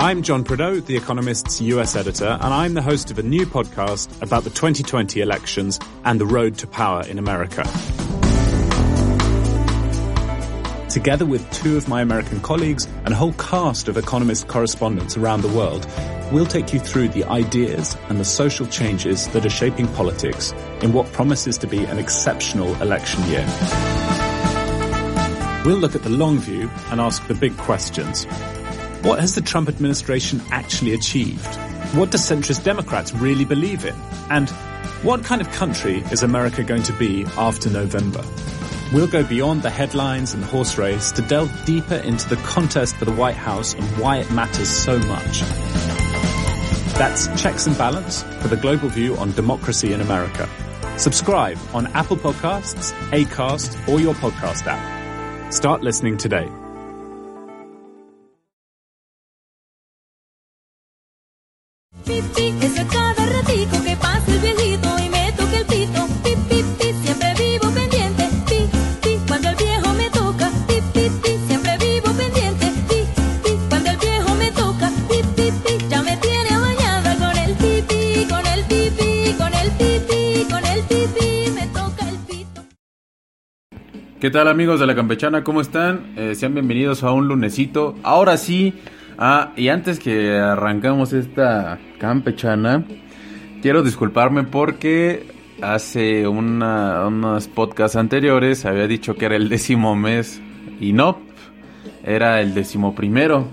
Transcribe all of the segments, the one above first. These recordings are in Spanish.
I'm John Prideaux, The Economist's US editor, and I'm the host of a new podcast about the 2020 elections and the road to power in America. Together with two of my American colleagues and a whole cast of Economist correspondents around the world, we'll take you through the ideas and the social changes that are shaping politics in what promises to be an exceptional election year. We'll look at the long view and ask the big questions. What has the Trump administration actually achieved? What do centrist Democrats really believe in? And what kind of country is America going to be after November? We'll go beyond the headlines and the horse race to delve deeper into the contest for the White House and why it matters so much. That's Checks and Balance for the global view on democracy in America. Subscribe on Apple Podcasts, Acast, or your podcast app. Start listening today. ¿Qué tal amigos de la campechana? ¿Cómo están? Eh, sean bienvenidos a un lunesito. Ahora sí, ah, y antes que arrancamos esta campechana, quiero disculparme porque hace unos podcasts anteriores había dicho que era el décimo mes y no, era el décimo primero.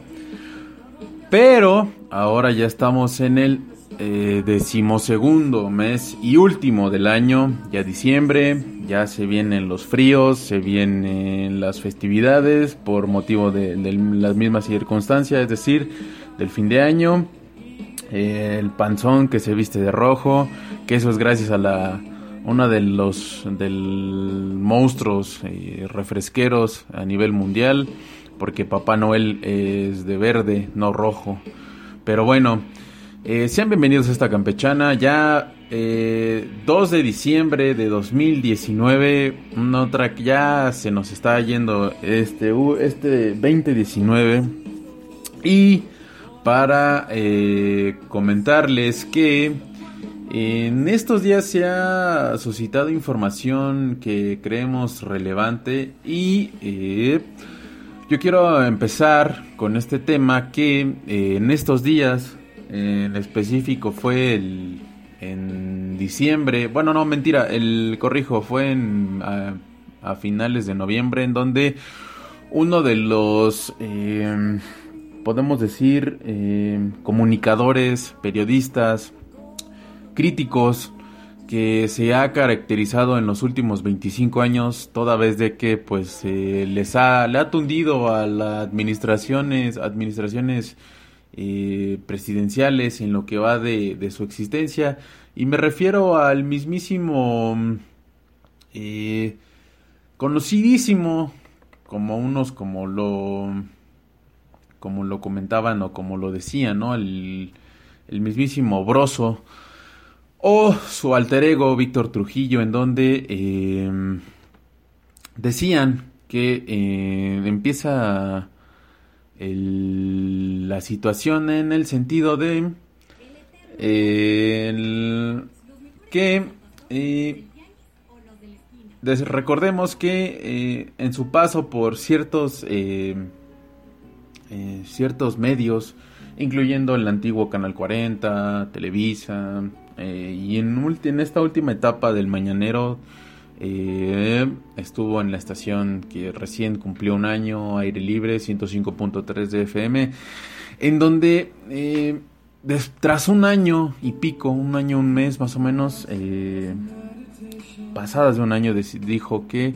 Pero ahora ya estamos en el eh, decimosegundo mes y último del año, ya diciembre, ya se vienen los fríos, se vienen las festividades por motivo de, las mismas circunstancias, es decir, del fin de año, eh, el panzón que se viste de rojo, que eso es gracias a la una de los del monstruos eh, refresqueros a nivel mundial, porque Papá Noel es de verde, no rojo. Pero bueno, eh, sean bienvenidos a esta campechana. Ya eh, 2 de diciembre de 2019, una otra que ya se nos está yendo este, este 2019. Y para eh, comentarles que en estos días se ha suscitado información que creemos relevante y eh, yo quiero empezar con este tema que en estos días, en específico fue el, en diciembre, bueno no mentira, el corrijo fue en, a, finales de noviembre en donde uno de los eh, podemos decir eh, comunicadores, periodistas, críticos que se ha caracterizado en los últimos 25 años toda vez de que pues eh, les ha le ha tundido a las administraciones administraciones eh, presidenciales en lo que va de, su existencia. Y me refiero al mismísimo eh, conocidísimo como unos como lo como lo comentaban o como lo decían no el, mismísimo Broso o su alter ego Víctor Trujillo en donde eh, decían que empieza el, la situación en el sentido de eh, que des, recordemos que en su paso por ciertos ciertos medios incluyendo el antiguo Canal 40, Televisa, eh, y en, esta última etapa del Mañanero eh, estuvo en la estación que recién cumplió un año, aire libre, 105.3 de FM, en donde eh, tras un año y pico, un año, un mes más o menos, eh, pasadas de un año, dijo que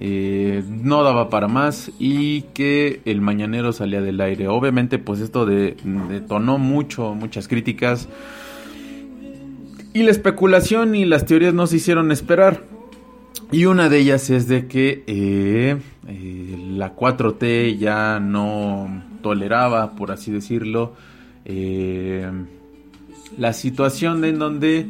eh, no daba para más y que el mañanero salía del aire. Obviamente, pues esto de, detonó mucho, muchas críticas. Y la especulación y las teorías no se hicieron esperar. Y una de ellas es de que eh, eh, la 4T ya no toleraba, por así decirlo, eh, la situación en donde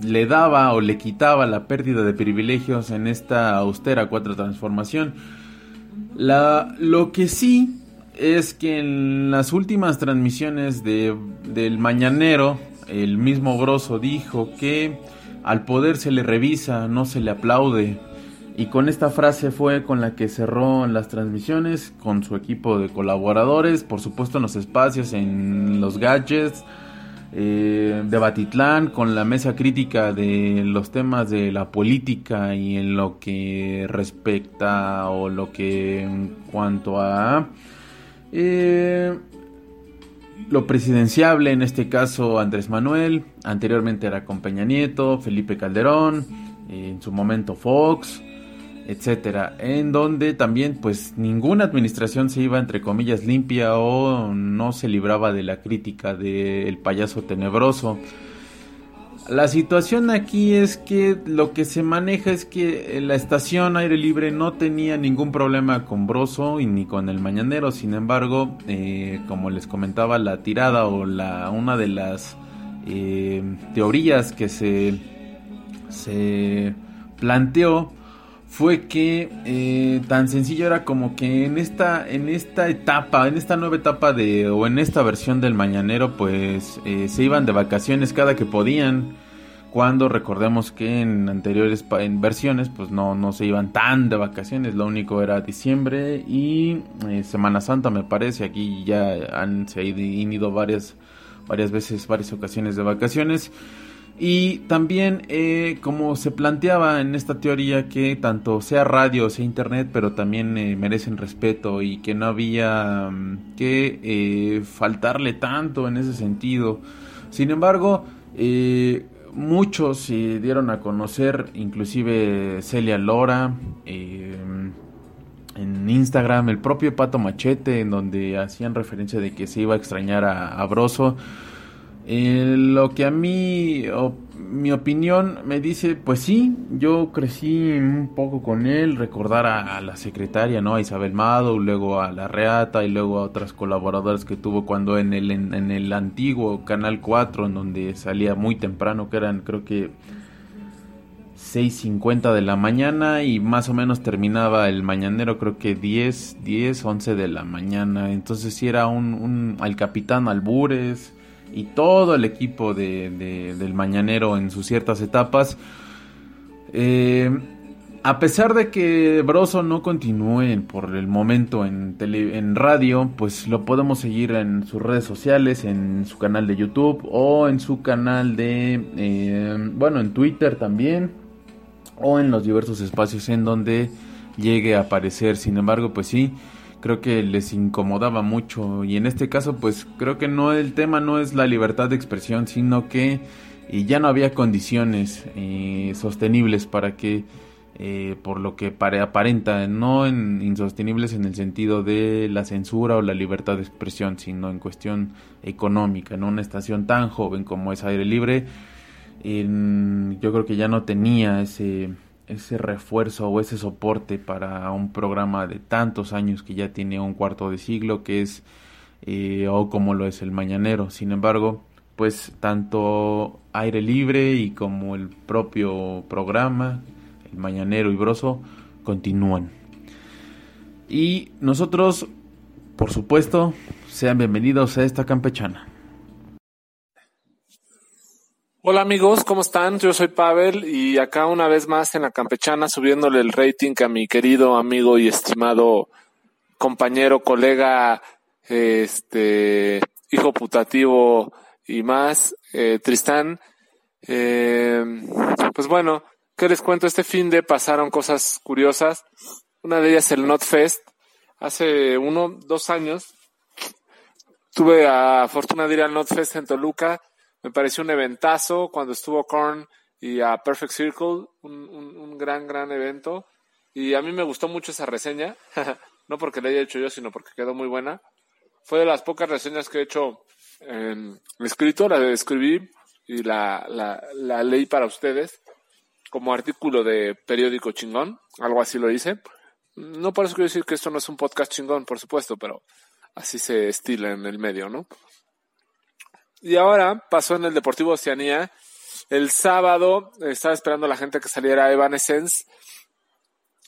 le daba o le quitaba la pérdida de privilegios en esta austera cuatro transformación. La, lo que sí es que en las últimas transmisiones de, del Mañanero, el mismo Grosso dijo que al poder se le revisa, no se le aplaude. Y con esta frase fue con la que cerró las transmisiones con su equipo de colaboradores, por supuesto en los espacios, en los gadgets eh, de Batitlán, con la mesa crítica de los temas de la política y en lo que respecta o lo que en cuanto a eh, lo presidenciable, en este caso Andrés Manuel, anteriormente era con Peña Nieto, Felipe Calderón, en su momento Fox, etcétera, en donde también pues ninguna administración se iba entre comillas limpia o no se libraba de la crítica del payaso tenebroso. La situación aquí es que lo que se maneja es que la estación aire libre no tenía ningún problema con Broso y ni con el Mañanero. Sin embargo, eh, como les comentaba, la tirada o la una de las eh, teorías que se, se planteó fue que eh, tan sencillo era como que en esta en esta etapa en esta nueva etapa de o en esta versión del mañanero pues eh, se iban de vacaciones cada que podían. Cuando recordemos que en anteriores en versiones pues no no se iban tan de vacaciones. Lo único era diciembre y eh, Semana Santa me parece. Aquí ya se han ido varias varias veces varias ocasiones de vacaciones y también, eh, como se planteaba en esta teoría, que tanto sea radio sea internet, pero también eh, merecen respeto y que no había mm, que eh, faltarle tanto en ese sentido. Sin embargo, muchos se dieron a conocer, inclusive Celia Lora, en Instagram, el propio Pato Machete, en donde hacían referencia de que se iba a extrañar a, a Broso eh, lo que a mí, mi opinión me dice, pues sí, yo crecí un poco con él, recordar a, la secretaria, ¿no? A Isabel Mado, luego a la Reata y luego a otras colaboradoras que tuvo cuando en el, en, el antiguo Canal 4, en donde salía muy temprano, que eran creo que 6.50 de la mañana y más o menos terminaba el mañanero creo que 10, 10, 11 de la mañana. Entonces sí era un, un al capitán Albures y todo el equipo de, del Mañanero en sus ciertas etapas. Eh, a pesar de que Broso no continúe por el momento en, en radio, pues lo podemos seguir en sus redes sociales, en su canal de YouTube o en su canal de, eh, bueno, en Twitter también, o en los diversos espacios en donde llegue a aparecer. Sin embargo, pues sí, creo que les incomodaba mucho. Y en este caso pues creo que no el tema no es la libertad de expresión sino que ya no había condiciones eh, sostenibles para que eh, por lo que aparenta no en, insostenibles en el sentido de la censura o la libertad de expresión sino en cuestión económica no una estación tan joven como es aire libre yo creo que ya no tenía ese ese refuerzo o ese soporte para un programa de tantos años que ya tiene un cuarto de siglo que es eh, o como lo es el mañanero. Sin embargo pues tanto aire libre y como el propio programa el mañanero y broso continúan. Y nosotros por supuesto sean bienvenidos a esta campechana Hola amigos, ¿cómo están? Yo soy Pavel y acá una vez más en la campechana subiéndole el rating a mi querido amigo y estimado compañero, colega, este, hijo putativo y más, eh, Tristán. Eh, pues bueno, ¿qué les cuento? Este fin de pasaron cosas curiosas. Una de ellas el NotFest. Hace uno, dos años tuve la fortuna de ir al NotFest en Toluca me pareció un eventazo cuando estuvo Korn y a Perfect Circle, un, gran, gran evento. Y a mí me gustó mucho esa reseña, no porque la haya hecho yo, sino porque quedó muy buena. Fue de las pocas reseñas que he hecho en escrito, la escribí y la, la, la leí para ustedes como artículo de periódico chingón, algo así lo hice. No por eso quiero decir que esto no es un podcast chingón, por supuesto, pero así se estila en el medio, ¿no? Y ahora pasó en el Deportivo Oceanía. El sábado estaba esperando a la gente que saliera Evanescence.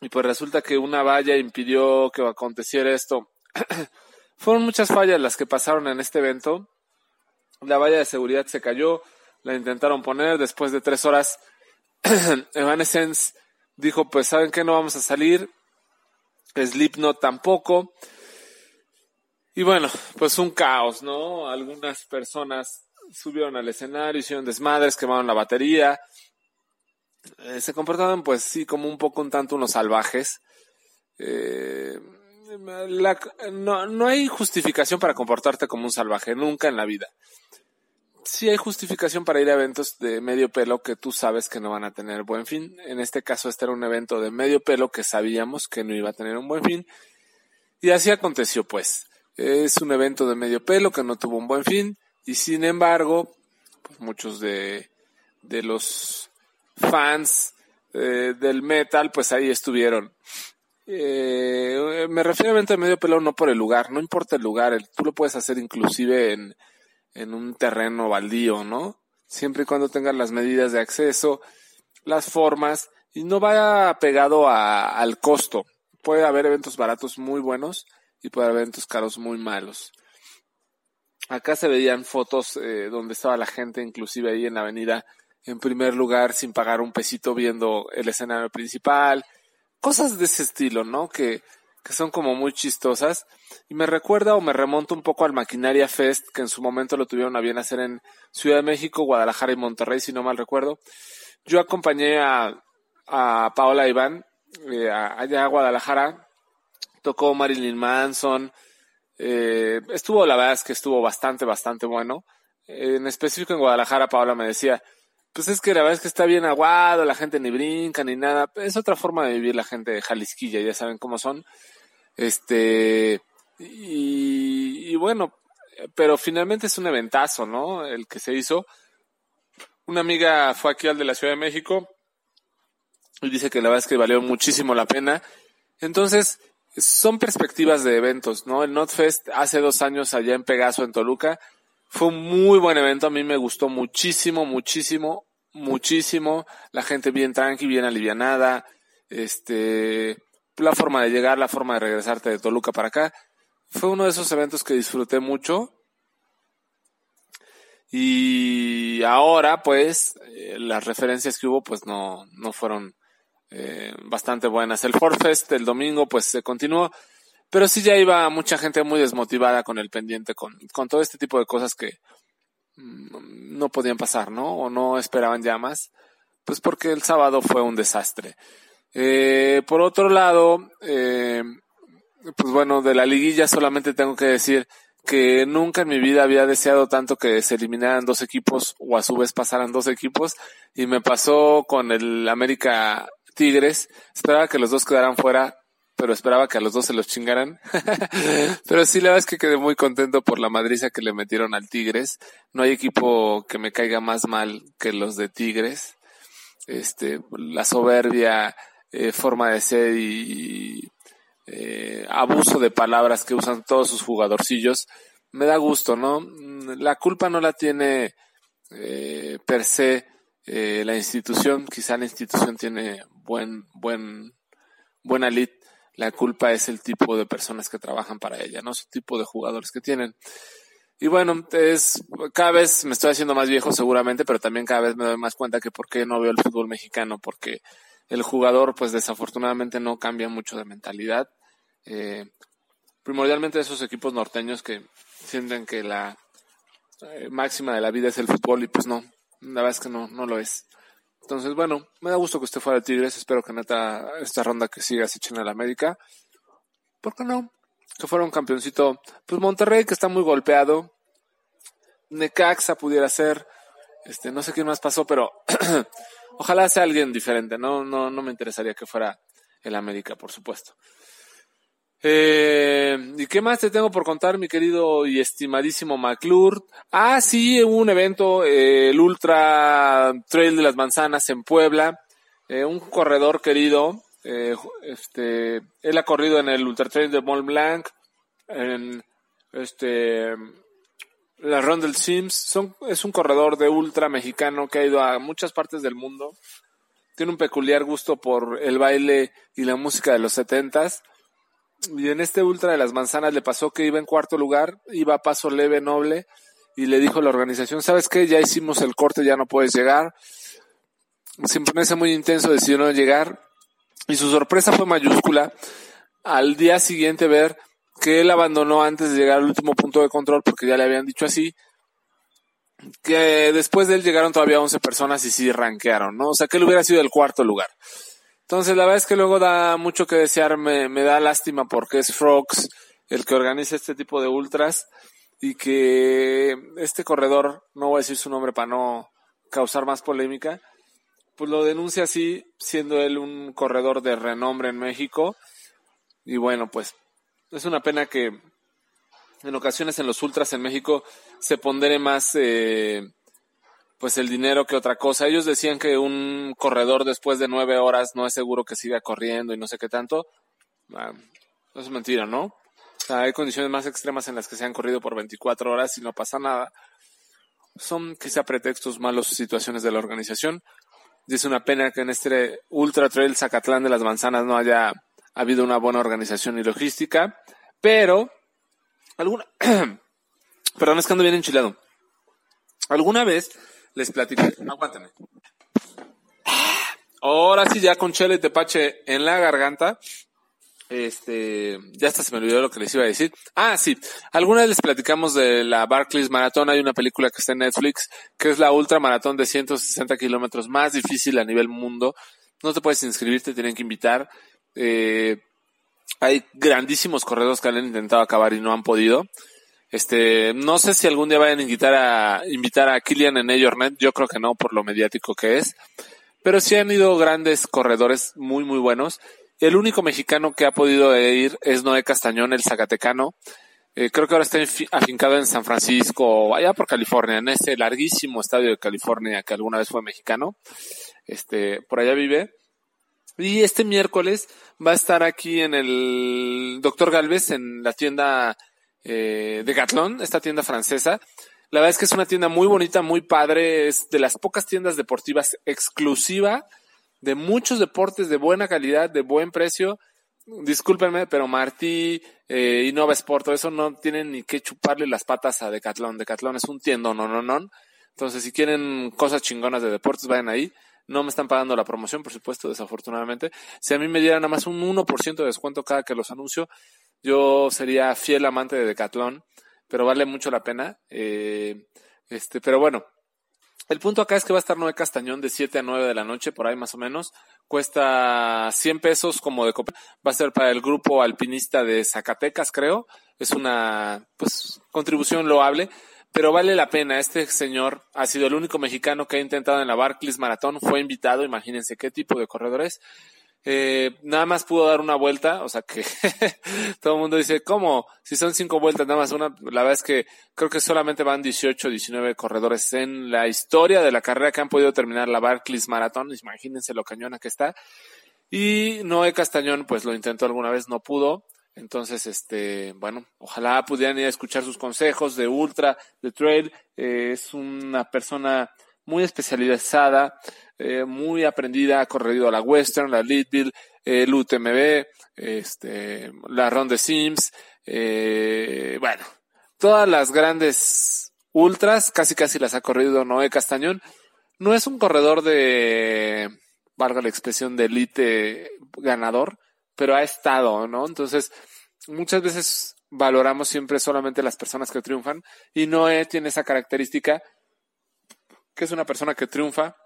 y pues resulta que una valla impidió que aconteciera esto. Fueron muchas fallas las que pasaron en este evento. La valla de seguridad se cayó, la intentaron poner después de tres horas. Evanescence dijo, pues saben que no vamos a salir. Slipknot tampoco. Y bueno, pues un caos, ¿no? Algunas personas subieron al escenario, hicieron desmadres, quemaron la batería. Eh, se comportaban pues sí como un poco un tanto unos salvajes. Eh, no, no hay justificación para comportarte como un salvaje, nunca en la vida. Sí hay justificación para ir a eventos de medio pelo que tú sabes que no van a tener buen fin. En este caso este era un evento de medio pelo que sabíamos que no iba a tener un buen fin. Y así aconteció pues. Es un evento de medio pelo que no tuvo un buen fin y sin embargo, pues muchos de, de los fans eh, del metal pues ahí estuvieron. Eh, me refiero a evento de medio pelo no por el lugar, no importa el lugar, el- tú lo puedes hacer inclusive en, en un terreno baldío, ¿no? Siempre y cuando tengas las medidas de acceso, las formas y no vaya pegado a- al costo. Puede haber eventos baratos muy buenos y puede haber eventos caros muy malos. Acá se veían fotos eh, donde estaba la gente, inclusive ahí en la avenida, en primer lugar, sin pagar un pesito, viendo el escenario principal. Cosas de ese estilo, ¿no? Que, que son como muy chistosas. Y me recuerda o me remonta un poco al Maquinaria Fest, que en su momento lo tuvieron a bien hacer en Ciudad de México, Guadalajara y Monterrey, si no mal recuerdo. Yo acompañé a, a Paola Iván eh, allá a Guadalajara. Tocó Marilyn Manson. Eh, estuvo, la verdad es que estuvo bastante, bastante bueno. En específico en Guadalajara, Paola me decía, pues es que la verdad es que está bien aguado, la gente ni brinca ni nada. Es otra forma de vivir la gente de Jalisquilla, ya saben cómo son. Este, y, y bueno, pero finalmente es un eventazo, ¿no? El que se hizo. Una amiga fue aquí al de la Ciudad de México y dice que la verdad es que valió muchísimo la pena. Entonces, son perspectivas de eventos, ¿no? El NotFest hace dos años allá en Pegaso, en Toluca, fue un muy buen evento. A mí me gustó muchísimo, muchísimo, muchísimo. La gente bien tranqui, bien alivianada. Este, la forma de llegar, la forma de regresarte de Toluca para acá. Fue uno de esos eventos que disfruté mucho. Y ahora, pues, eh, las referencias que hubo, pues no, no fueron eh, bastante buenas. El Ford Fest el domingo, pues se continuó, pero sí ya iba mucha gente muy desmotivada con el pendiente, con, con todo este tipo de cosas que mm, no podían pasar, ¿no? O no esperaban ya más, pues porque el sábado fue un desastre. Eh, por otro lado, eh, pues bueno, de la liguilla solamente tengo que decir que nunca en mi vida había deseado tanto que se eliminaran dos equipos o a su vez pasaran dos equipos y me pasó con el América Tigres. Esperaba que los dos quedaran fuera, pero esperaba que a los dos se los chingaran. pero sí, la verdad es que quedé muy contento por la madriza que le metieron al Tigres. No hay equipo que me caiga más mal que los de Tigres. Este, la soberbia, eh, forma de ser y eh, abuso de palabras que usan todos sus jugadorcillos, me da gusto, ¿no? La culpa no la tiene eh, per se eh, la institución, quizá la institución tiene buen, buen, buena lead, la culpa es el tipo de personas que trabajan para ella, ¿no? Su tipo de jugadores que tienen. Y bueno, es, cada vez me estoy haciendo más viejo seguramente, pero también cada vez me doy más cuenta que por qué no veo el fútbol mexicano, porque el jugador pues desafortunadamente no cambia mucho de mentalidad. Eh, primordialmente esos equipos norteños que sienten que la eh, máxima de la vida es el fútbol y pues no, la verdad es que no, no lo es. Entonces, bueno, me da gusto que usted fuera de Tigres, espero que neta esta ronda que siga se echen a la América. ¿Por qué no? Que fuera un campeoncito. Pues Monterrey que está muy golpeado. Necaxa pudiera ser. Este, no sé quién más pasó, pero ojalá sea alguien diferente. No, no, no me interesaría que fuera el América, por supuesto. Eh, ¿Y qué más te tengo por contar, mi querido y estimadísimo McClure? Ah, sí, hubo un evento, eh, el Ultra Trail de las Manzanas en Puebla. Eh, un corredor querido, eh, este, él ha corrido en el Ultra Trail de Mont Blanc, en este, la Rondel Sims. Son, es un corredor de ultra mexicano que ha ido a muchas partes del mundo. tiene un peculiar gusto por el baile y la música de los setentas. Y en este ultra de las manzanas le pasó que iba en cuarto lugar, iba a paso leve, noble, y le dijo a la organización, ¿sabes qué? Ya hicimos el corte, ya no puedes llegar. Sin muy intenso decidió no llegar. Y su sorpresa fue mayúscula al día siguiente ver que él abandonó antes de llegar al último punto de control porque ya le habían dicho así que después de él llegaron todavía 11 personas y sí rankearon, ¿no? O sea, que él hubiera sido el cuarto lugar. Entonces, la verdad es que luego da mucho que desear, me, me da lástima porque es Frogs el que organiza este tipo de ultras y que este corredor, no voy a decir su nombre para no causar más polémica, pues lo denuncia así, siendo él un corredor de renombre en México. Y bueno, pues es una pena que en ocasiones en los ultras en México se pondere más eh, pues el dinero que otra cosa. Ellos decían que un corredor después de nueve horas no es seguro que siga corriendo y no sé qué tanto. Ah, eso es mentira, ¿no? O sea, hay condiciones más extremas en las que se han corrido por 24 horas y no pasa nada. Son quizá pretextos malos situaciones de la organización. Y es una pena que en este Ultra Trail Zacatlán de las Manzanas no haya habido una buena organización y logística. Pero alguna, perdón, es que ando bien enchilado. Alguna vez les platiqué, aguántame. Ahora sí, ya con chile y tepache en la garganta. Este, ya hasta se me olvidó lo que les iba a decir. Ah, sí. Alguna vez les platicamos de la Barclays Maratón. Hay una película que está en Netflix, que es la ultra maratón de 160 kilómetros más difícil a nivel mundo. No te puedes inscribir, te tienen que invitar. Eh, hay grandísimos corredores que han intentado acabar y no han podido. Este, no sé si algún día vayan a invitar a, invitar a Killian en Net, yo creo que no por lo mediático que es, pero sí han ido grandes corredores muy muy buenos. El único mexicano que ha podido ir es Noé Castañón, el Zacatecano. Eh, creo que ahora está afincado en San Francisco, allá por California, en ese larguísimo estadio de California que alguna vez fue mexicano. Este, por allá vive. Y este miércoles va a estar aquí en el Doctor Galvez, en la tienda eh, de Gatlón, esta tienda francesa. La verdad es que es una tienda muy bonita, muy padre, es de las pocas tiendas deportivas exclusiva de muchos deportes de buena calidad, de buen precio. Discúlpenme, pero Martí, eh, Innova Sport, todo eso no tienen ni que chuparle las patas a Decathlon. Decathlon es un tiendo, no, no, no. Entonces, si quieren cosas chingonas de deportes, vayan ahí. No me están pagando la promoción, por supuesto, desafortunadamente. Si a mí me dieran nada más un 1% de descuento cada que los anuncio, yo sería fiel amante de Decathlon, pero vale mucho la pena. Eh, este, pero bueno, el punto acá es que va a estar Noé Castañón de 7 a 9 de la noche, por ahí más o menos. Cuesta 100 pesos como de Va a ser para el grupo alpinista de Zacatecas, creo. Es una, pues, contribución loable pero vale la pena. Este señor ha sido el único mexicano que ha intentado en la Barclays Maratón, fue invitado, imagínense qué tipo de corredores. Eh, nada más pudo dar una vuelta, o sea que todo el mundo dice, ¿cómo? Si son cinco vueltas, nada más una, la verdad es que creo que solamente van 18, 19 corredores en la historia de la carrera que han podido terminar la Barclays Maratón, imagínense lo cañona que está. Y Noé Castañón, pues lo intentó alguna vez, no pudo. Entonces, este, bueno, ojalá pudieran ir a escuchar sus consejos de ultra, de trail. Eh, es una persona muy especializada, eh, muy aprendida, ha corrido la Western, la Leadville, el UTMB, este, la Ronde de Sims, eh, bueno, todas las grandes ultras, casi casi las ha corrido Noé Castañón. No es un corredor de, valga la expresión, de elite ganador, pero ha estado, ¿no? Entonces, muchas veces valoramos siempre solamente las personas que triunfan y Noé tiene esa característica que es una persona que triunfa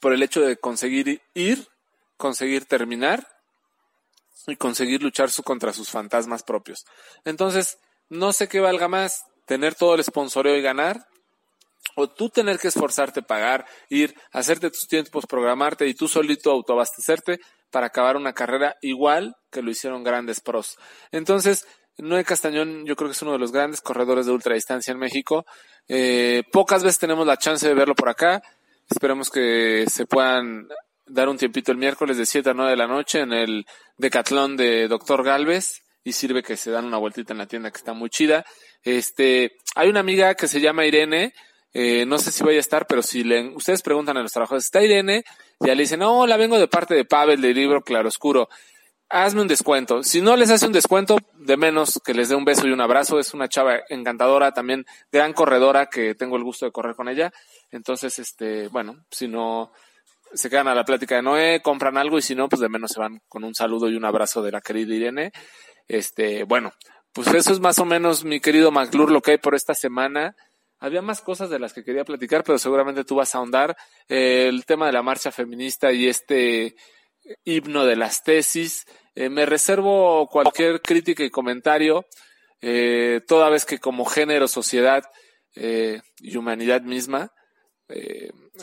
por el hecho de conseguir ir, conseguir terminar y conseguir luchar su, contra sus fantasmas propios. Entonces, no sé qué valga más, tener todo el sponsoreo y ganar, o tú tener que esforzarte, pagar, ir, hacerte tus tiempos, programarte y tú solito autoabastecerte para acabar una carrera igual que lo hicieron grandes pros. Entonces, Noé Castañón yo creo que es uno de los grandes corredores de ultradistancia en México. Eh, pocas veces tenemos la chance de verlo por acá. Esperemos que se puedan dar un tiempito el miércoles de 7 a 9 de la noche en el Decatlón de Doctor Galvez y sirve que se dan una vueltita en la tienda que está muy chida. Este, hay una amiga que se llama Irene, eh, no sé si vaya a estar, pero si le, ustedes preguntan a los trabajadores, está Irene, Ya le dicen, no, la vengo de parte de Pavel del libro Claroscuro. Hazme un descuento. Si no les hace un descuento, de menos que les dé un beso y un abrazo. Es una chava encantadora, también gran corredora, que tengo el gusto de correr con ella. Entonces, este, bueno, si no, se quedan a la plática de Noé, compran algo y si no, pues de menos se van con un saludo y un abrazo de la querida Irene. Este, bueno, pues eso es más o menos, mi querido McClure, lo que hay por esta semana. Había más cosas de las que quería platicar, pero seguramente tú vas a ahondar. Eh, el tema de la marcha feminista y este himno de las tesis. Eh, me reservo cualquier crítica y comentario, eh, toda vez que como género, sociedad y humanidad misma,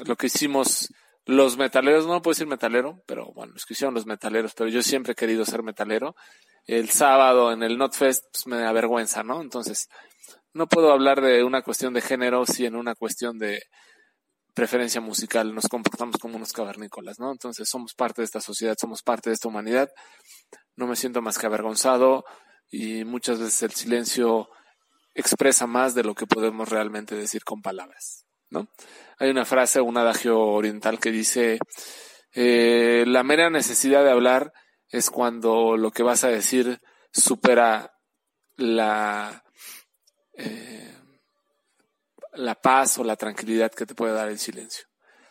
lo que hicimos los metaleros, no puedo decir metalero, pero bueno, es que hicieron los metaleros, pero yo siempre he querido ser metalero. El sábado en el NotFest pues, me da vergüenza, ¿no? Entonces, no puedo hablar de una cuestión de género si en una cuestión de preferencia musical nos comportamos como unos cavernícolas, ¿no? Entonces, somos parte de esta sociedad, somos parte de esta humanidad. No me siento más que avergonzado y muchas veces el silencio expresa más de lo que podemos realmente decir con palabras, ¿no? Hay una frase, un adagio oriental que dice, eh, la mera necesidad de hablar es cuando lo que vas a decir supera la, eh, la paz o la tranquilidad que te puede dar el silencio.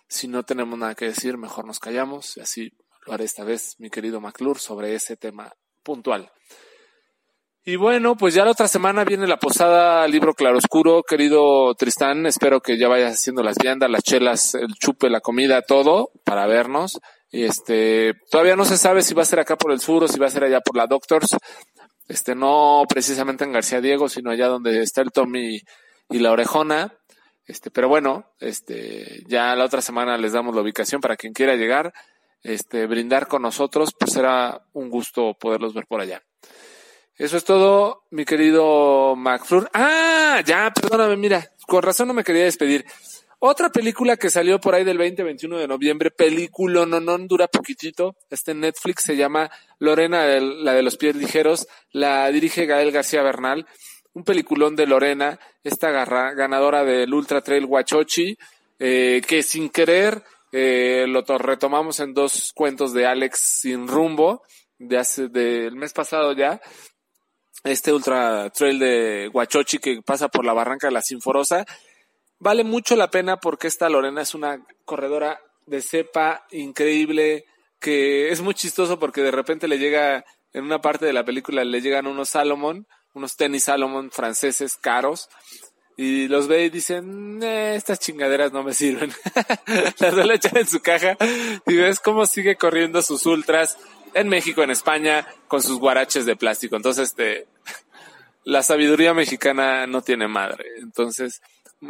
Si no tenemos nada que decir, mejor nos callamos y así lo haré esta vez, mi querido McClure, sobre ese tema puntual. Y bueno, pues ya la otra semana viene la posada Libro Claroscuro, querido Tristán. Espero que ya vayas haciendo las viandas, las chelas, el chupe, la comida, todo para vernos. Y este, todavía no se sabe si va a ser acá por el sur o si va a ser allá por la Doctors. Este, no precisamente en García Diego, sino allá donde está el Tommy y la Orejona. Este, pero bueno, este, ya la otra semana les damos la ubicación para quien quiera llegar, este, brindar con nosotros, pues será un gusto poderlos ver por allá. Eso es todo, mi querido McFlur. Ah, ya, perdóname, mira, con razón no me quería despedir. Otra película que salió por ahí del 20-21 de noviembre, película, no, no, dura poquitito. Este Netflix se llama Lorena, la de los pies ligeros. La dirige Gael García Bernal. Un peliculón de Lorena, esta ganadora del Ultra Trail Huachochi, eh, que sin querer eh, lo retomamos en dos cuentos de Alex Sin Rumbo, de hace, del mes pasado ya, este ultra trail de Huachochi que pasa por la barranca de la Sinforosa. Vale mucho la pena porque esta Lorena es una corredora de cepa increíble que es muy chistoso porque de repente le llega, en una parte de la película le llegan unos Salomon, unos tenis Salomon franceses caros y los ve y dicen, estas chingaderas no me sirven. Las suele echar en su caja y ves cómo sigue corriendo sus ultras en México, en España, con sus guaraches de plástico. Entonces, este, la sabiduría mexicana no tiene madre. Entonces,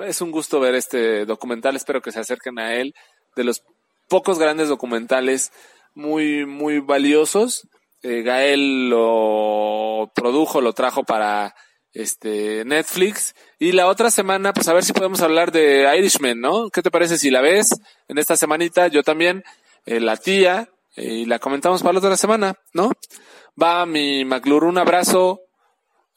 es un gusto ver este documental. Espero que se acerquen a él. De los pocos grandes documentales muy, muy valiosos. Eh, Gael lo produjo, lo trajo para este Netflix. Y la otra semana, pues a ver si podemos hablar de Irishman, ¿no? ¿Qué te parece si la ves en esta semanita? Yo también, eh, la tía, y la comentamos para la otra semana, ¿no? Va mi McLure, un abrazo,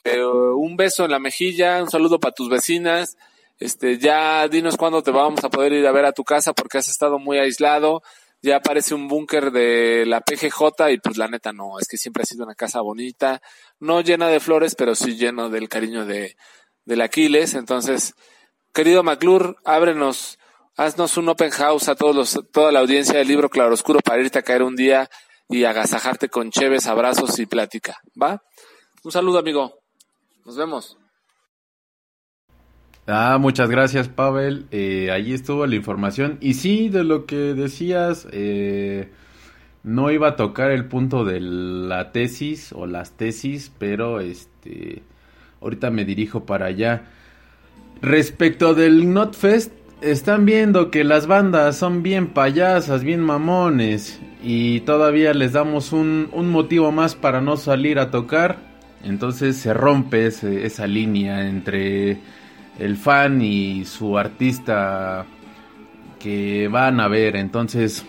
eh, un beso en la mejilla, un saludo para tus vecinas. Este, ya dinos cuándo te vamos a poder ir a ver a tu casa porque has estado muy aislado. Ya parece un búnker de la PGJ y pues la neta no, es que siempre ha sido una casa bonita, no llena de flores, pero sí lleno del cariño de, del Aquiles. Entonces, querido McClure, ábrenos haznos un open house a todos los, toda la audiencia del libro Claroscuro para irte a caer un día y agasajarte con cheves, abrazos y plática. ¿Va? Un saludo, amigo. Nos vemos. Ah, muchas gracias, Pavel. Eh, ahí estuvo la información. Y sí, de lo que decías, eh, no iba a tocar el punto de la tesis o las tesis, pero este, ahorita me dirijo para allá. Respecto del NotFest, están viendo que las bandas son bien payasas, bien mamones y todavía les damos un, motivo más para no salir a tocar. Entonces se rompe esa línea entre el fan y su artista que van a ver. Entonces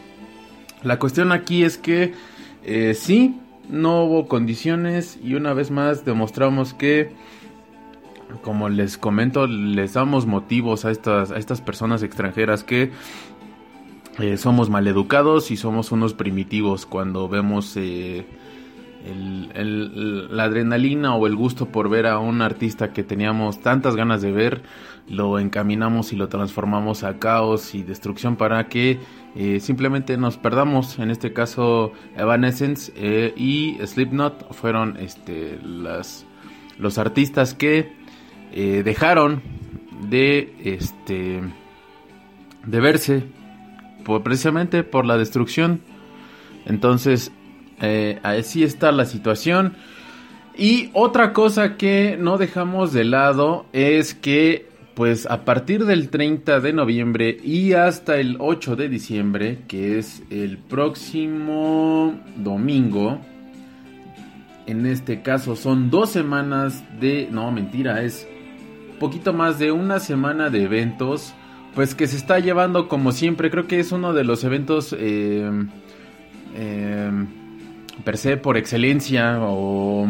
la cuestión aquí es que eh, sí, no hubo condiciones y una vez más demostramos que como les comento, les damos motivos a estas, a estas personas extranjeras que eh, somos maleducados y somos unos primitivos cuando vemos eh, el- la adrenalina o el gusto por ver a un artista que teníamos tantas ganas de ver, lo encaminamos y lo transformamos a caos y destrucción para que eh, simplemente nos perdamos. En este caso, Evanescence eh, y Slipknot fueron este, las, los artistas que eh, dejaron de, este, verse precisamente por la destrucción. Entonces, eh, así está la situación. Y otra cosa que no dejamos de lado es que, pues a partir del 30 de noviembre y hasta el 8 de diciembre, que es el próximo domingo, en este caso son dos semanas de... No, mentira, es poquito más de una semana de eventos, pues que se está llevando como siempre. Creo que es uno de los eventos eh, eh, per se por excelencia o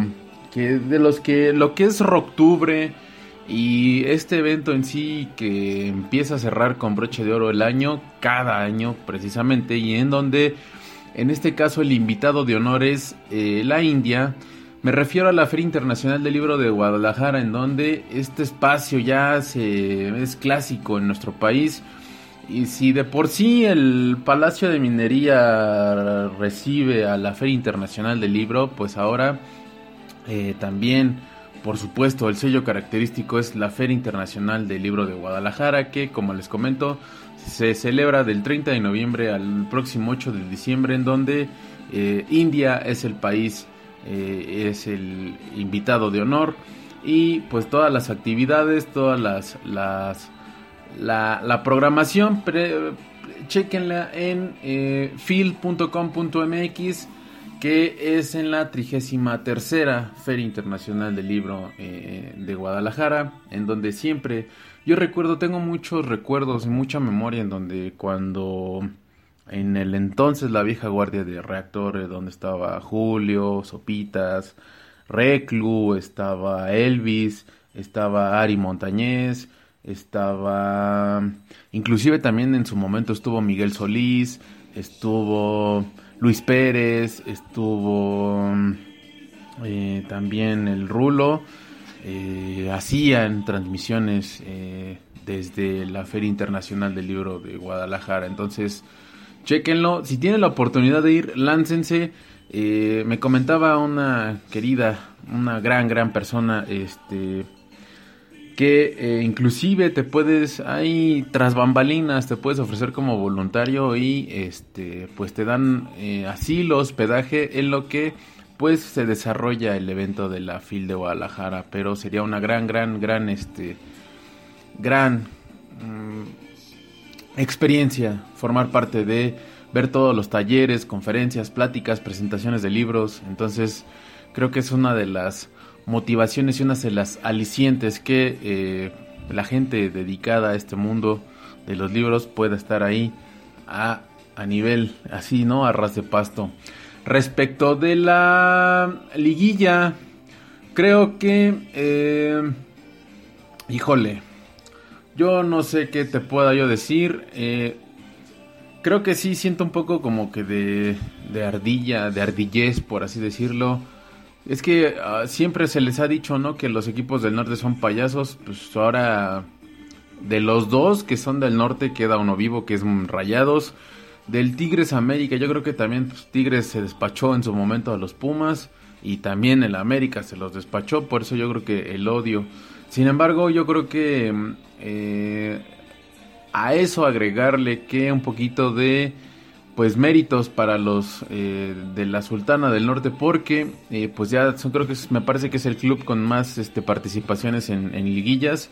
que de los que lo que es Rocktubre y este evento en sí que empieza a cerrar con broche de oro el año cada año precisamente y en donde en este caso el invitado de honor es eh, la India me refiero a la Feria Internacional del Libro de Guadalajara, en donde este espacio ya se, es clásico en nuestro país. Y si de por sí el Palacio de Minería recibe a la Feria Internacional del Libro, pues ahora eh, también, por supuesto, el sello característico es la Feria Internacional del Libro de Guadalajara, que como les comento, se celebra del 30 de noviembre al próximo 8 de diciembre, en donde eh, India es el país eh, es el invitado de honor. Y pues todas las actividades, todas las, las la, la programación, pre, chequenla en eh, field.com.mx que es en la 33 Feria Internacional del Libro eh, de Guadalajara, en donde siempre, yo recuerdo, tengo muchos recuerdos y mucha memoria en donde cuando en el entonces la vieja guardia de reactores donde estaba Julio, Sopitas, Reclu, estaba Elvis, estaba Ari Montañez, estaba inclusive también en su momento estuvo Miguel Solís, estuvo Luis Pérez, estuvo eh, también el Rulo, eh, hacían transmisiones eh, desde la Feria Internacional del Libro de Guadalajara, entonces Chequenlo. Si tienen la oportunidad de ir, láncense. Eh, me comentaba una querida, una gran, gran persona, este, que eh, inclusive te puedes, ahí tras bambalinas, te puedes ofrecer como voluntario y, este, pues te dan eh, asilo, hospedaje en lo que, pues se desarrolla el evento de la FIL de Guadalajara. Pero sería una gran, gran, gran, este, gran mm, experiencia formar parte de ver todos los talleres, conferencias, pláticas, presentaciones de libros. Entonces, creo que es una de las motivaciones y una de las alicientes que eh, la gente dedicada a este mundo de los libros pueda estar ahí a, a nivel así, ¿no? A ras de pasto. Respecto de la liguilla, creo que, eh, híjole, yo no sé qué te pueda yo decir. Eh, creo que sí siento un poco como que de, de ardilla, de ardillez, por así decirlo. Es que uh, siempre se les ha dicho, ¿no? Que los equipos del norte son payasos. Pues ahora, de los dos que son del norte, queda uno vivo, que es Rayados. Del Tigres América, yo creo que también pues, Tigres se despachó en su momento a los Pumas. Y también el América se los despachó. Por eso yo creo que el odio. Sin embargo, yo creo que eh, a eso agregarle que un poquito de pues méritos para los eh, de la Sultana del Norte porque eh, pues ya son, creo que me parece que es el club con más este, participaciones en, en, liguillas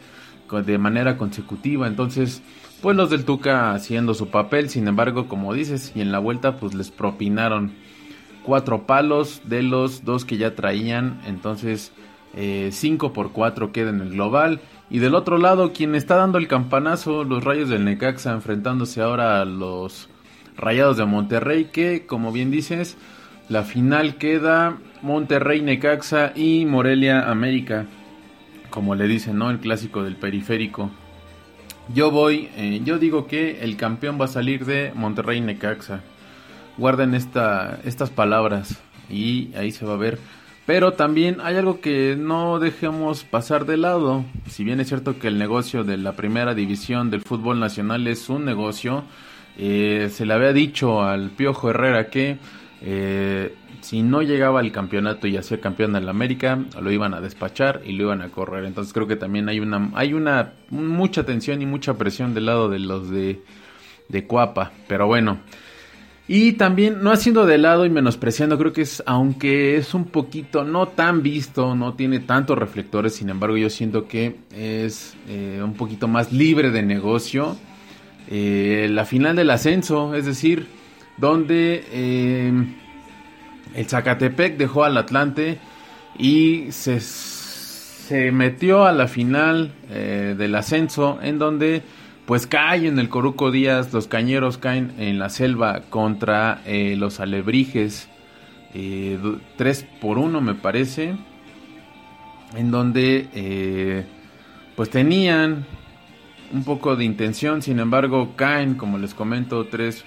de manera consecutiva. Entonces pues los del Tuca haciendo su papel. Sin embargo como dices y en la vuelta pues les propinaron cuatro palos de los dos que ya traían. Entonces 5 eh, por 4 queda en el global. Y del otro lado quien está dando el campanazo los Rayos del Necaxa enfrentándose ahora a los Rayados de Monterrey que, como bien dices, la final queda Monterrey Necaxa y Morelia América, como le dicen, ¿no? El clásico del periférico. Yo voy, eh, yo digo que el campeón va a salir de Monterrey Necaxa. Guarden esta, estas palabras y ahí se va a ver. Pero también hay algo que no dejemos pasar de lado. Si bien es cierto que el negocio de la primera división del fútbol nacional es un negocio, eh, se le había dicho al Piojo Herrera que eh, si no llegaba al campeonato y hacía campeón en la América, lo iban a despachar y lo iban a correr. Entonces creo que también hay una, hay una mucha tensión y mucha presión del lado de los de, de Cuapa. Pero bueno. Y también, no haciendo de lado y menospreciando, creo que es, aunque es un poquito no tan visto, no tiene tantos reflectores, sin embargo yo siento que es eh, un poquito más libre de negocio. Eh, la final del ascenso, es decir, donde eh, el Zacatepec dejó al Atlante y se, se metió a la final del ascenso, en donde pues cae en el Coruco Díaz, los cañeros caen en la selva contra eh, los alebrijes, 3 eh, por 1 me parece, en donde eh, pues tenían un poco de intención, sin embargo caen, como les comento, 3,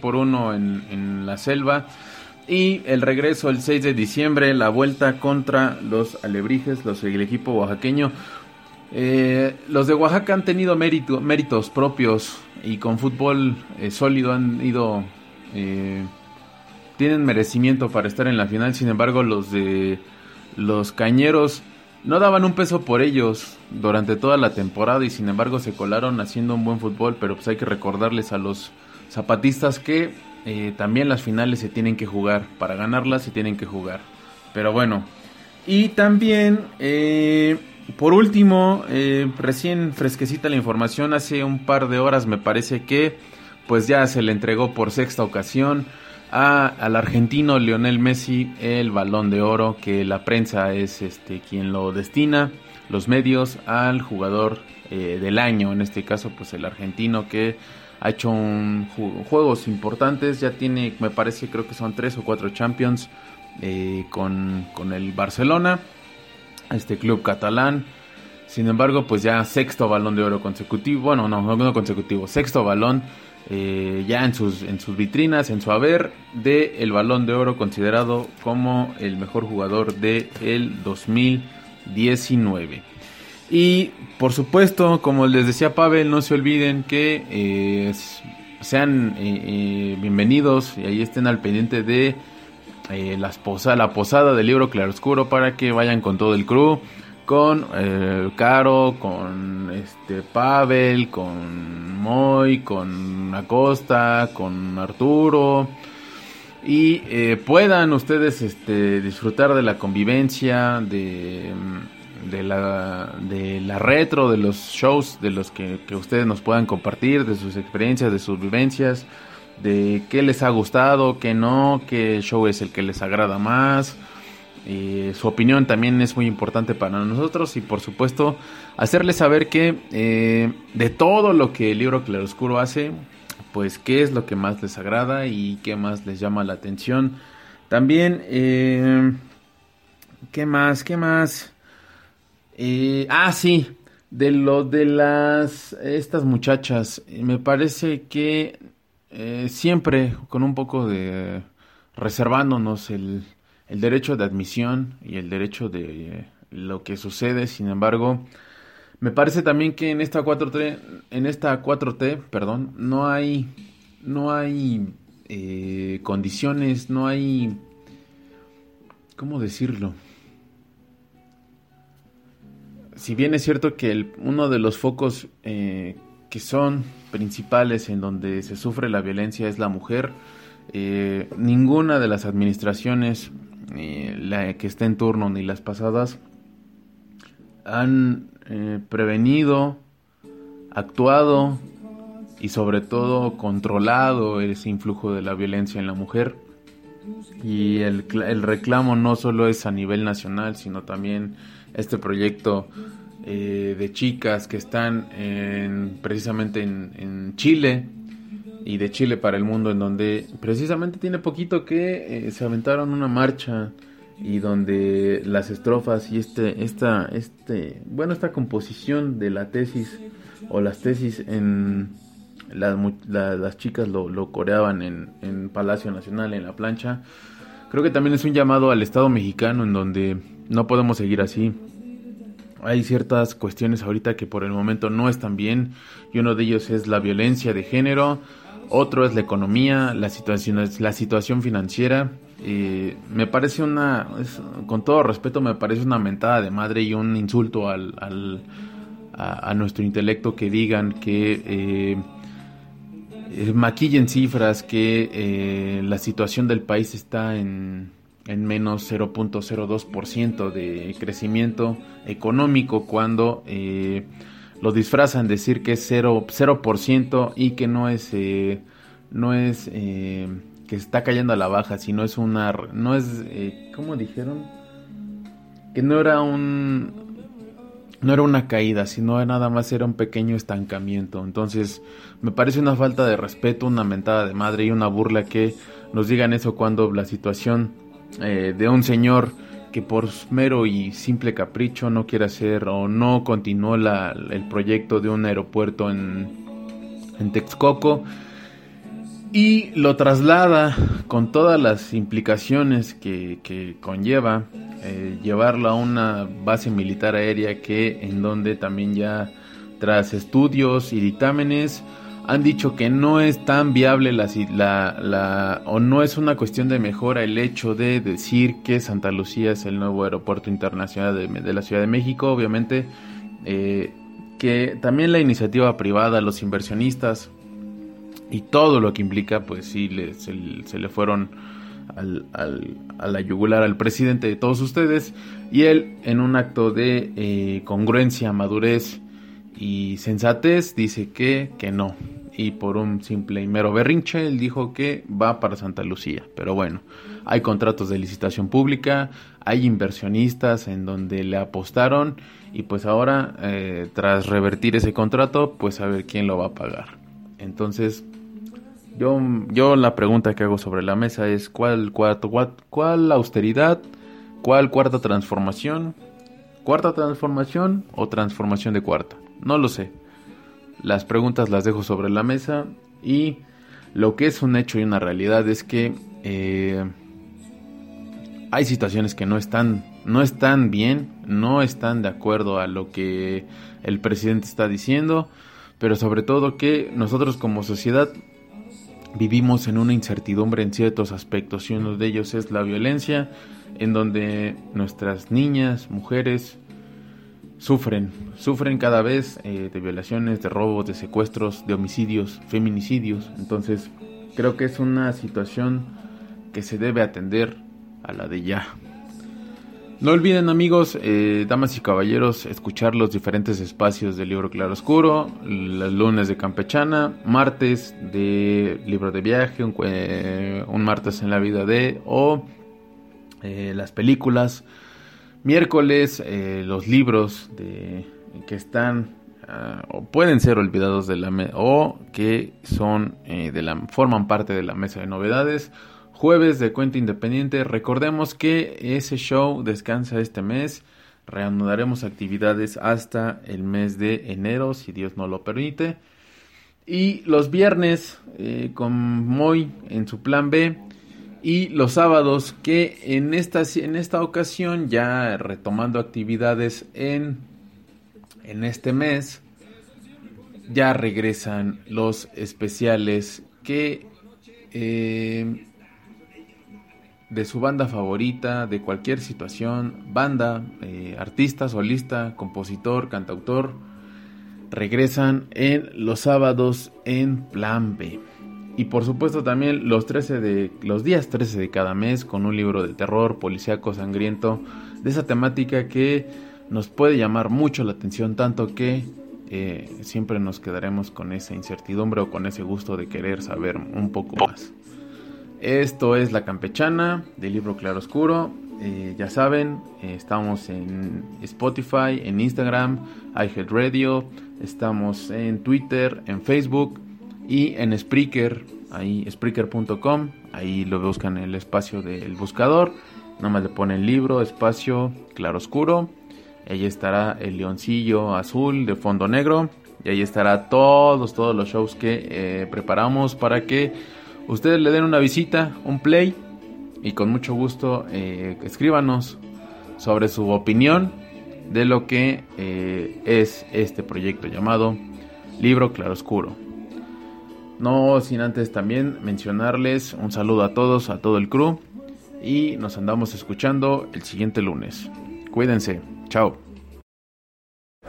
por 1 en, en la selva. Y el regreso el 6 de diciembre, la vuelta contra los alebrijes, los, el equipo oaxaqueño. Eh, los de Oaxaca han tenido mérito, méritos propios y con fútbol eh, sólido han ido... Eh, tienen merecimiento para estar en la final, sin embargo los de los cañeros no daban un peso por ellos durante toda la temporada y sin embargo se colaron haciendo un buen fútbol, pero pues hay que recordarles a los zapatistas que también las finales se tienen que jugar, para ganarlas se tienen que jugar. Pero bueno, y también... Por último, eh, recién fresquecita la información, hace un par de horas me parece que pues ya se le entregó por sexta ocasión a, al argentino Lionel Messi el balón de oro, que la prensa es este quien lo destina, los medios, al jugador eh, del año, en este caso pues el argentino que ha hecho juegos importantes, ya tiene, me parece, creo que son tres o cuatro champions eh, con, con el Barcelona este club catalán. Sin embargo, pues ya sexto balón de oro consecutivo, bueno, no, no, consecutivo, sexto balón eh, ya en sus, en sus vitrinas, en su haber, de el balón de oro considerado como el mejor jugador del el 2019. Y por supuesto, como les decía Pavel, no se olviden que eh, sean eh, bienvenidos y ahí estén al pendiente de las la posada del libro Claroscuro para que vayan con todo el crew, con eh, Caro, con este Pavel, con Moy, con Acosta, con Arturo y eh, puedan ustedes este, disfrutar de la convivencia, de, de, la, de la retro, de los shows de los que, que ustedes nos puedan compartir, de sus experiencias, de sus vivencias de qué les ha gustado, qué no, qué show es el que les agrada más. Eh, su opinión también es muy importante para nosotros y por supuesto hacerles saber que eh, de todo lo que el libro Claroscuro hace, pues qué es lo que más les agrada y qué más les llama la atención. También, eh, ¿qué más? ¿Qué más? ah, sí, de lo de las estas muchachas, me parece que eh, siempre con un poco de reservándonos el, el, derecho de admisión y el derecho de lo que sucede. Sin embargo, me parece también que en esta 4T, en esta 4T, perdón, no hay, no hay eh, condiciones, no hay, ¿cómo decirlo? Si bien es cierto que el, uno de los focos eh, que son principales en donde se sufre la violencia es la mujer. Eh, ninguna de las administraciones, la que está en turno ni las pasadas, han eh, prevenido, actuado y sobre todo controlado ese influjo de la violencia en la mujer. Y el, reclamo no solo es a nivel nacional, sino también este proyecto eh, de chicas que están en, precisamente en, Chile y de Chile para el mundo, en donde precisamente tiene poquito que eh, se aventaron una marcha y donde las estrofas y este, esta, este, bueno, esta composición de la tesis o las tesis en las chicas lo, lo coreaban en, en Palacio Nacional, en la plancha. Creo que también es un llamado al Estado mexicano en donde no podemos seguir así. Hay ciertas cuestiones ahorita que por el momento no están bien y uno de ellos es la violencia de género, otro es la economía, la situación, la situación financiera. Eh, me parece una, con todo respeto, me parece una mentada de madre y un insulto al, al a, nuestro intelecto que digan que eh, maquillen cifras que eh, la situación del país está en, en menos 0.02% de crecimiento económico cuando eh, lo disfrazan decir que es 0%, 0% y que no es no es que está cayendo a la baja sino es una no es ¿cómo dijeron? que no era un no era una caída, sino nada más era un pequeño estancamiento. Entonces, me parece una falta de respeto, una mentada de madre y una burla que nos digan eso cuando la situación eh, de un señor que por mero y simple capricho no quiere hacer o no continuó el proyecto de un aeropuerto en, en Texcoco y lo traslada con todas las implicaciones que, que conlleva eh, llevarlo a una base militar aérea que en donde también ya tras estudios y dictámenes han dicho que no es tan viable la, la, o no es una cuestión de mejora el hecho de decir que Santa Lucía es el nuevo aeropuerto internacional de, la Ciudad de México, obviamente eh, que también la iniciativa privada, los inversionistas y todo lo que implica, pues sí, se, le fueron al, al, a la yugular al presidente de todos ustedes. Y él en un acto de eh, congruencia, madurez y sensatez dice que, que no. Y por un simple y mero berrinche, él dijo que va para Santa Lucía. Pero bueno, hay contratos de licitación pública, hay inversionistas en donde le apostaron y pues ahora, eh, tras revertir ese contrato, pues a ver quién lo va a pagar. Entonces, yo, yo la pregunta que hago sobre la mesa es ¿cuál cuarto, cuál, austeridad, cuál cuarta transformación, cuarta transformación o transformación de cuarta? No lo sé. Las preguntas las dejo sobre la mesa y lo que es un hecho y una realidad es que eh, hay situaciones que no están, no están bien, no están de acuerdo a lo que el presidente está diciendo, pero sobre todo que nosotros como sociedad vivimos en una incertidumbre en ciertos aspectos y uno de ellos es la violencia, en donde nuestras niñas, mujeres, sufren, sufren cada vez eh, de violaciones, de robos, de secuestros, de homicidios, feminicidios. Entonces, creo que es una situación que se debe atender a la de ya. No olviden amigos, eh, damas y caballeros, escuchar los diferentes espacios del libro Claro Oscuro, los lunes de Campechana, martes de libro de viaje, un, eh, martes en la vida de, o las películas, miércoles los libros de, que están ah, o pueden ser olvidados de la o que son de la forman parte de la mesa de novedades jueves de cuenta independiente. Recordemos que ese show descansa este mes. Reanudaremos actividades hasta el mes de enero, si Dios no lo permite. Y los viernes eh, con Moy en su plan B. Y los sábados que en esta, en esta ocasión, ya retomando actividades en, en este mes, ya regresan los especiales que eh, de su banda favorita, de cualquier situación, banda, eh, artista, solista, compositor, cantautor, regresan en los sábados en Plan B. Y por supuesto también los, 13 de, los días 13 de cada mes con un libro de terror, policíaco, sangriento, de esa temática que nos puede llamar mucho la atención, tanto que eh, siempre nos quedaremos con esa incertidumbre o con ese gusto de querer saber un poco más. Esto es La Campechana del libro Claroscuro. Eh, ya saben, eh, estamos en Spotify, en Instagram, iHeartRadio, estamos en Twitter, en Facebook y en Spreaker, ahí Spreaker.com, ahí lo buscan en el espacio del buscador Nada más le ponen libro, espacio, claro oscuro. Ahí estará el leoncillo azul de fondo negro. Y ahí estará todos, todos los shows que eh, preparamos para que ustedes le den una visita, un play. Y con mucho gusto eh, escríbanos sobre su opinión de lo que eh, es este proyecto llamado Libro Claroscuro. No sin antes también mencionarles un saludo a todos, a todo el crew. Y nos andamos escuchando el siguiente lunes. Cuídense. Chao.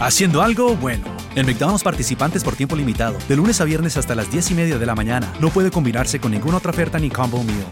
Haciendo algo bueno. En McDonald's participantes por tiempo limitado. De lunes a viernes hasta las 10 y media de la mañana. No puede combinarse con ninguna otra oferta ni combo meal.